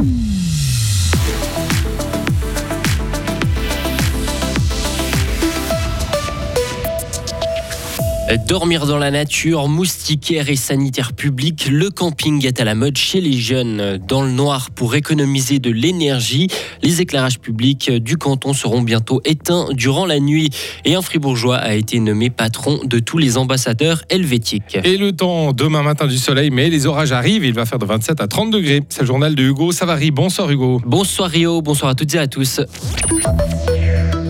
Mm. Dormir dans la nature, moustiquaire et sanitaire public, le camping est à la mode chez les jeunes. Dans le noir pour économiser de l'énergie, les éclairages publics du canton seront bientôt éteints durant la nuit. Et un fribourgeois a été nommé patron de tous les ambassadeurs helvétiques. Et le temps, demain matin du soleil, mais les orages arrivent, il va faire de 27 à 30 degrés. C'est le journal de Hugo Savary. Bonsoir Hugo. Bonsoir Rio, bonsoir à toutes et à tous.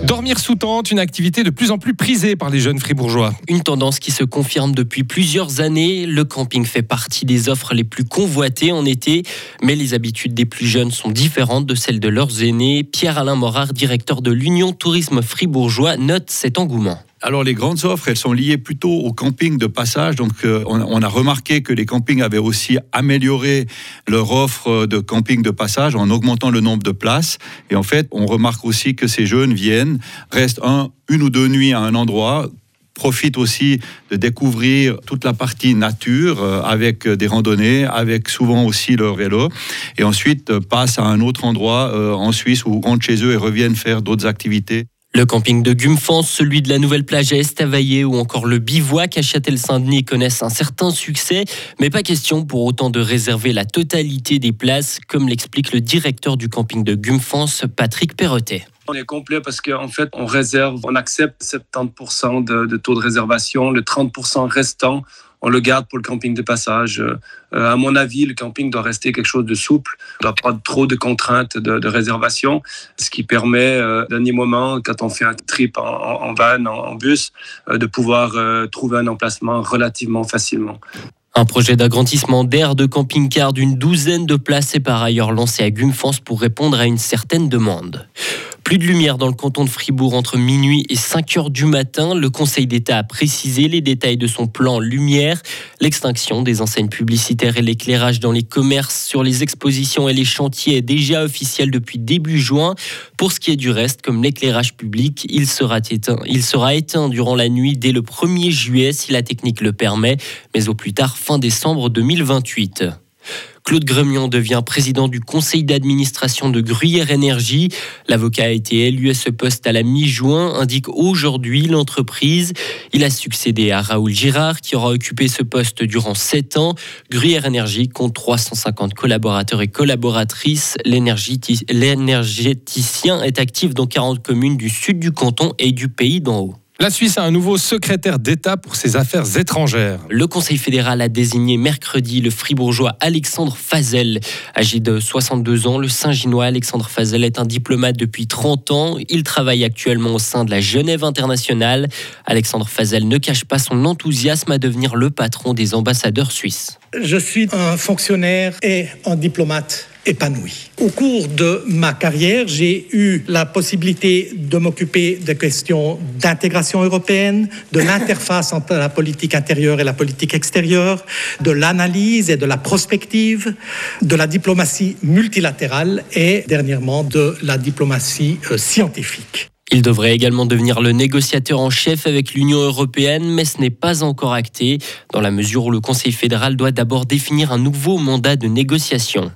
Dormir sous tente, une activité de plus en plus prisée par les jeunes fribourgeois. Une tendance qui se confirme depuis plusieurs années. Le camping fait partie des offres les plus convoitées en été, mais les habitudes des plus jeunes sont différentes de celles de leurs aînés. Pierre-Alain Morard, directeur de l'Union Tourisme Fribourgeois, note cet engouement. Alors les grandes offres, elles sont liées plutôt au camping de passage. Donc euh, on, a remarqué que les campings avaient aussi amélioré leur offre de camping de passage en augmentant le nombre de places. Et en fait, on remarque aussi que ces jeunes viennent, restent un, une ou deux nuits à un endroit, profitent aussi de découvrir toute la partie nature euh, avec des randonnées, avec souvent aussi leur vélo, et ensuite euh, passent à un autre endroit en Suisse ou rentrent chez eux et reviennent faire d'autres activités. Le camping de Gumfans, celui de la Nouvelle Plage à Estavayer ou encore le bivouac à Châtel-Saint-Denis connaissent un certain succès, mais pas question pour autant de réserver la totalité des places, comme l'explique le directeur du camping de Gumfans, Patrick Perrotet. On est complet parce qu'en fait, on réserve, on accepte 70% de, de, taux de réservation. Le 30% restant, on le garde pour le camping de passage. Euh, à mon avis, le camping doit rester quelque chose de souple, ne doit pas trop de contraintes de, réservation, ce qui permet, euh, dernier moment, quand on fait un trip en, van, en, bus, euh, de pouvoir trouver un emplacement relativement facilement. Un projet d'agrandissement d'air de camping-car d'une douzaine de places est par ailleurs lancé à Gumfans pour répondre à une certaine demande. Plus de lumière dans le canton de Fribourg entre minuit et 5 heures du matin. Le Conseil d'État a précisé les détails de son plan lumière, l'extinction des enseignes publicitaires et l'éclairage dans les commerces sur les expositions et les chantiers est déjà officiel depuis début juin. Pour ce qui est du reste, comme l'éclairage public, il sera éteint. Durant la nuit dès le 1er juillet si la technique le permet, mais au plus tard fin décembre 2028. Claude Gremion devient président du conseil d'administration de Gruyère Énergie. L'avocat a été élu à ce poste à la mi-juin, indique aujourd'hui l'entreprise. Il a succédé à Raoul Girard, qui aura occupé ce poste durant sept ans. Gruyère Énergie compte 350 collaborateurs et collaboratrices. L'énergéticien est actif dans 40 communes du sud du canton et du pays d'en haut. La Suisse a un nouveau secrétaire d'État pour ses affaires étrangères. Le Conseil fédéral a désigné mercredi le fribourgeois Alexandre Fazel. Âgé de 62 ans, le Saint-Ginois Alexandre Fazel est un diplomate depuis 30 ans. Il travaille actuellement au sein de la Genève internationale. Alexandre Fazel ne cache pas son enthousiasme à devenir le patron des ambassadeurs suisses. Je suis un fonctionnaire et un diplomate épanoui. Au cours de ma carrière, j'ai eu la possibilité de m'occuper des questions d'intégration européenne, de l'interface entre la politique intérieure et la politique extérieure, de l'analyse et de la prospective, de la diplomatie multilatérale et dernièrement de la diplomatie euh, scientifique. Il devrait également devenir le négociateur en chef avec l'Union européenne, mais ce n'est pas encore acté, dans la mesure où le Conseil fédéral doit d'abord définir un nouveau mandat de négociation.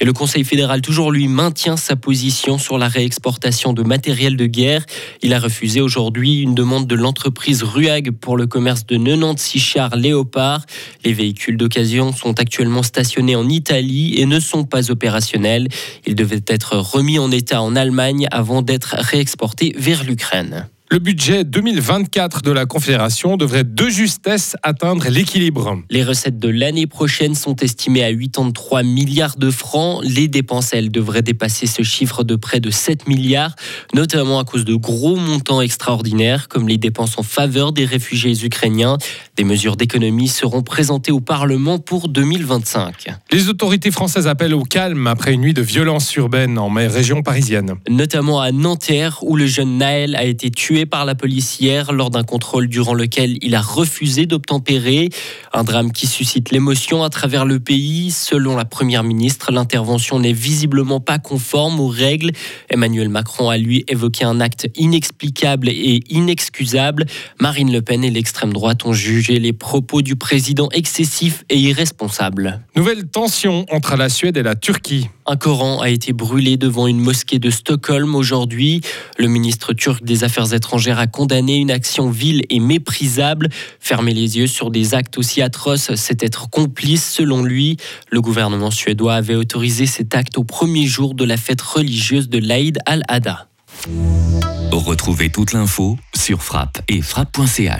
Et le Conseil fédéral, toujours lui, maintient sa position sur la réexportation de matériel de guerre. Il a refusé aujourd'hui une demande de l'entreprise Ruag pour le commerce de 96 chars Léopard. Les véhicules d'occasion sont actuellement stationnés en Italie et ne sont pas opérationnels. Ils devaient être remis en état en Allemagne avant d'être réexportés vers l'Ukraine. Le budget 2024 de la Confédération devrait de justesse atteindre l'équilibre. Les recettes de l'année prochaine sont estimées à 83 milliards de francs. Les dépenses, elles, devraient dépasser ce chiffre de près de 7 milliards, notamment à cause de gros montants extraordinaires, comme les dépenses en faveur des réfugiés ukrainiens. Des mesures d'économie seront présentées au Parlement pour 2025. Les autorités françaises appellent au calme après une nuit de violence urbaine en région parisienne. Notamment à Nanterre, où le jeune Naël a été tué par la police hier lors d'un contrôle durant lequel il a refusé d'obtempérer. Un drame qui suscite l'émotion à travers le pays. Selon la Première ministre, l'intervention n'est visiblement pas conforme aux règles. Emmanuel Macron a lui évoqué un acte inexplicable et inexcusable. Marine Le Pen et l'extrême droite ont jugé les propos du président excessifs et irresponsables. Nouvelle tension entre la Suède et la Turquie. Un Coran a été brûlé devant une mosquée de Stockholm aujourd'hui. Le ministre turc des Affaires étrangères a condamné une action vile et méprisable. Fermer les yeux sur des actes aussi atroces, c'est être complice selon lui. Le gouvernement suédois avait autorisé cet acte au premier jour de la fête religieuse de l'Aïd al-Adha. Retrouvez toute l'info sur frappe et frappe.ch.